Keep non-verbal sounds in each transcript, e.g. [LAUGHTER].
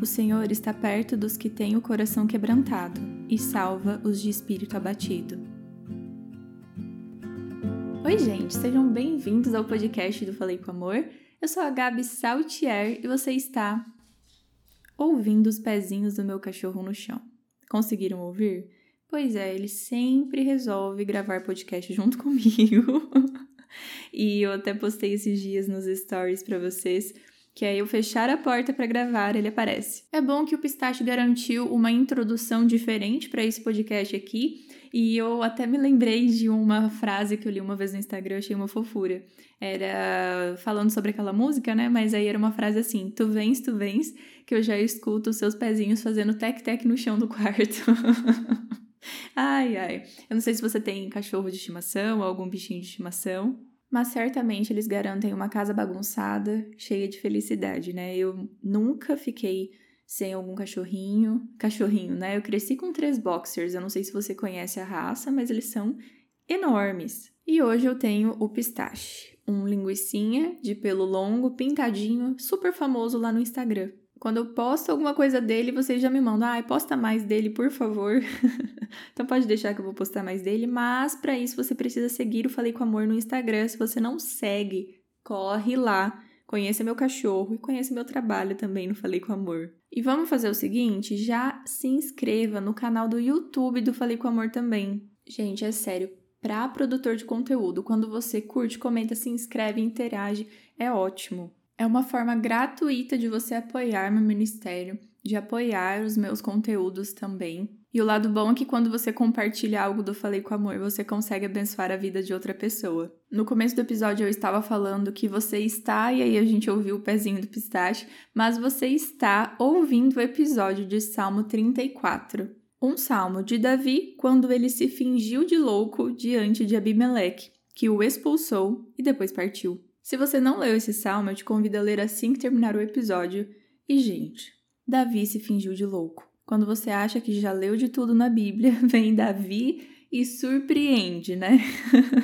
O Senhor está perto dos que têm o coração quebrantado e salva os de espírito abatido. Oi, gente, sejam bem-vindos ao podcast do Falei com Amor. Eu sou a Gabi Saltier e você está ouvindo os pezinhos do meu cachorro no chão. Conseguiram ouvir? Pois é, ele sempre resolve gravar podcast junto [LAUGHS] comigo. e eu até postei esses dias nos stories para vocês que aí eu fechar a porta para gravar, ele aparece. É bom que o Pistache garantiu uma introdução diferente para esse podcast aqui, e eu até me lembrei de uma frase que eu li uma vez no Instagram, achei uma fofura. Era falando sobre aquela música, né? Mas aí era uma frase assim: Tu vens, tu vens, que eu já escuto os seus pezinhos fazendo tec-tec no chão do quarto. [LAUGHS] ai, ai. Eu não sei se você tem cachorro de estimação ou algum bichinho de estimação, mas certamente eles garantem uma casa bagunçada, cheia de felicidade, né? Eu nunca fiquei sem algum cachorrinho. Cachorrinho, né? Eu cresci com três boxers. Eu não sei se você conhece a raça, mas eles são enormes. E hoje eu tenho o pistache, um linguicinha de pelo longo, pintadinho, super famoso lá no Instagram. Quando eu posto alguma coisa dele, vocês já me mandam, ai, ah, posta mais dele, por favor. [LAUGHS] então pode deixar que eu vou postar mais dele, mas para isso você precisa seguir o Falei com Amor no Instagram. Se você não segue, corre lá, conheça meu cachorro e conheça meu trabalho também no Falei com Amor. E vamos fazer o seguinte, já se inscreva no canal do YouTube do Falei com Amor também. Gente, é sério, para produtor de conteúdo, quando você curte, comenta, se inscreve, interage, é ótimo. É uma forma gratuita de você apoiar meu ministério, de apoiar os meus conteúdos também. E o lado bom é que quando você compartilha algo do Falei com Amor, você consegue abençoar a vida de outra pessoa. No começo do episódio eu estava falando que você está, e aí a gente ouviu o pezinho do pistache, mas você está ouvindo o episódio de Salmo 34. Um salmo de Davi quando ele se fingiu de louco diante de Abimeleque, que o expulsou e depois partiu. Se você não leu esse salmo, eu te convido a ler assim que terminar o episódio. E, gente, Davi se fingiu de louco. Quando você acha que já leu de tudo na Bíblia, [LAUGHS] vem Davi e surpreende, né?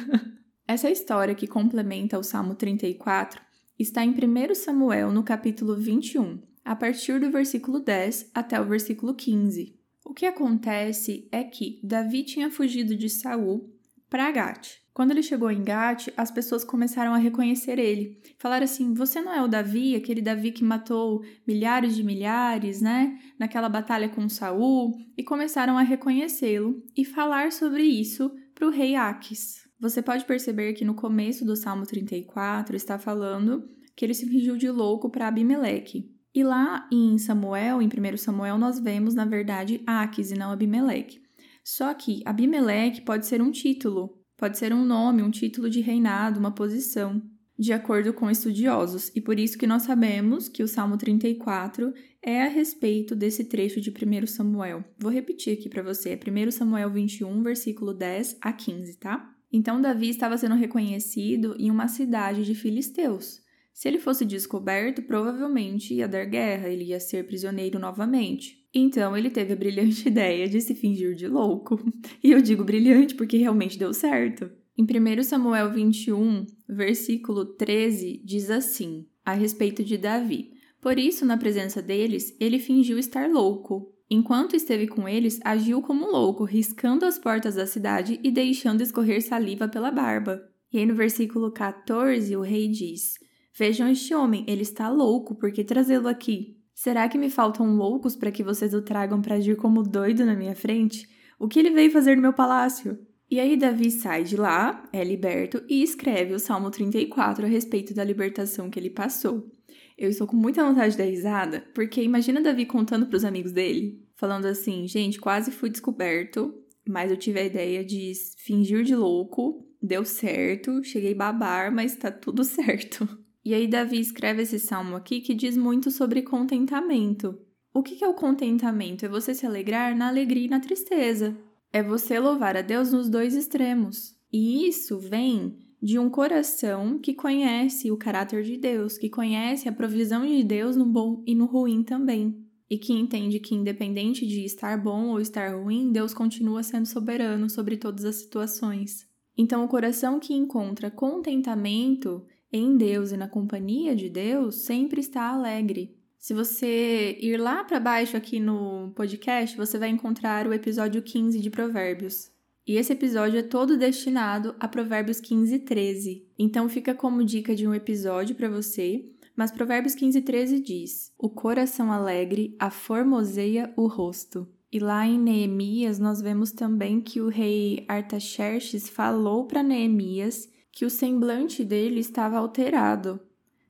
[LAUGHS] Essa história que complementa o Salmo 34 está em 1 Samuel, no capítulo 21, a partir do versículo 10 até o versículo 15. O que acontece é que Davi tinha fugido de Saul para Gate. Quando ele chegou em Gat, as pessoas começaram a reconhecer ele. Falaram assim: Você não é o Davi, aquele Davi que matou milhares de milhares, né? Naquela batalha com Saul. E começaram a reconhecê-lo e falar sobre isso para o rei Aques. Você pode perceber que no começo do Salmo 34 está falando que ele se fingiu de louco para Abimeleque. E lá em Samuel, em 1 Samuel, nós vemos, na verdade, Aques e não Abimeleque. Só que Abimeleque pode ser um título, Pode ser um nome, um título de reinado, uma posição, de acordo com estudiosos, e por isso que nós sabemos que o Salmo 34 é a respeito desse trecho de 1 Samuel. Vou repetir aqui para você, é 1 Samuel 21, versículo 10 a 15, tá? Então Davi estava sendo reconhecido em uma cidade de filisteus. Se ele fosse descoberto, provavelmente ia dar guerra, ele ia ser prisioneiro novamente. Então ele teve a brilhante [LAUGHS] ideia de se fingir de louco. E eu digo brilhante porque realmente deu certo. Em 1 Samuel 21, versículo 13, diz assim, a respeito de Davi: Por isso, na presença deles, ele fingiu estar louco. Enquanto esteve com eles, agiu como louco, riscando as portas da cidade e deixando escorrer saliva pela barba. E aí no versículo 14, o rei diz: Vejam este homem, ele está louco, por que trazê-lo aqui? Será que me faltam loucos para que vocês o tragam para agir como doido na minha frente? O que ele veio fazer no meu palácio? E aí Davi sai de lá, é liberto e escreve o Salmo 34 a respeito da libertação que ele passou. Eu estou com muita vontade de dar risada, porque imagina Davi contando para os amigos dele, falando assim: gente, quase fui descoberto, mas eu tive a ideia de fingir de louco, deu certo, cheguei babar, mas tá tudo [LAUGHS] certo. E aí, Davi escreve esse salmo aqui que diz muito sobre contentamento. O que é o contentamento? É você se alegrar na alegria e na tristeza. É você louvar a Deus nos dois extremos. E isso vem de um coração que conhece o caráter de Deus, que conhece a provisão de Deus no bom e no ruim também. E que entende que, independente de estar bom ou estar ruim, Deus continua sendo soberano sobre todas as situações. Então, o coração que encontra contentamento em Deus e na companhia de Deus sempre está alegre. Se você ir lá para baixo aqui no podcast, você vai encontrar o episódio 15 de Provérbios. E esse episódio é todo destinado a Provérbios 15 e 13. Então fica como dica de um episódio para você. Mas Provérbios 15 e 13 diz: O coração alegre aformoseia o rosto. E lá em Neemias nós vemos também que o rei Artaxerxes falou para Neemias que o semblante dele estava alterado.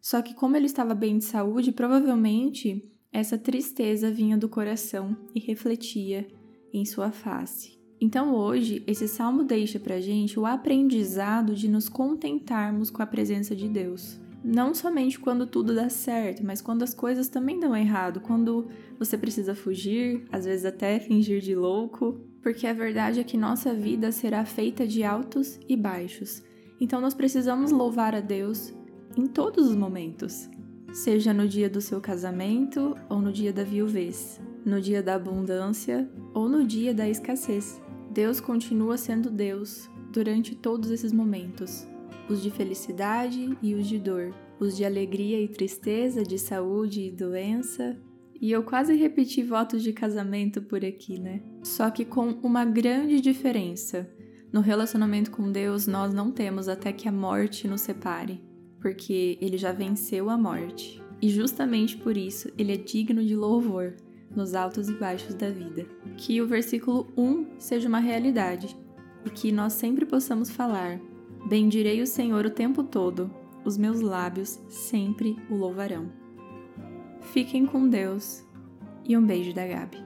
Só que como ele estava bem de saúde, provavelmente essa tristeza vinha do coração e refletia em sua face. Então hoje, esse salmo deixa para gente o aprendizado de nos contentarmos com a presença de Deus. Não somente quando tudo dá certo, mas quando as coisas também dão errado, quando você precisa fugir, às vezes até fingir de louco, porque a verdade é que nossa vida será feita de altos e baixos. Então nós precisamos louvar a Deus em todos os momentos, seja no dia do seu casamento ou no dia da viuvez, no dia da abundância ou no dia da escassez. Deus continua sendo Deus durante todos esses momentos, os de felicidade e os de dor, os de alegria e tristeza, de saúde e doença. E eu quase repeti votos de casamento por aqui, né? Só que com uma grande diferença. No relacionamento com Deus, nós não temos até que a morte nos separe, porque ele já venceu a morte. E justamente por isso ele é digno de louvor nos altos e baixos da vida. Que o versículo 1 seja uma realidade e que nós sempre possamos falar: Bendirei o Senhor o tempo todo, os meus lábios sempre o louvarão. Fiquem com Deus e um beijo da Gabi.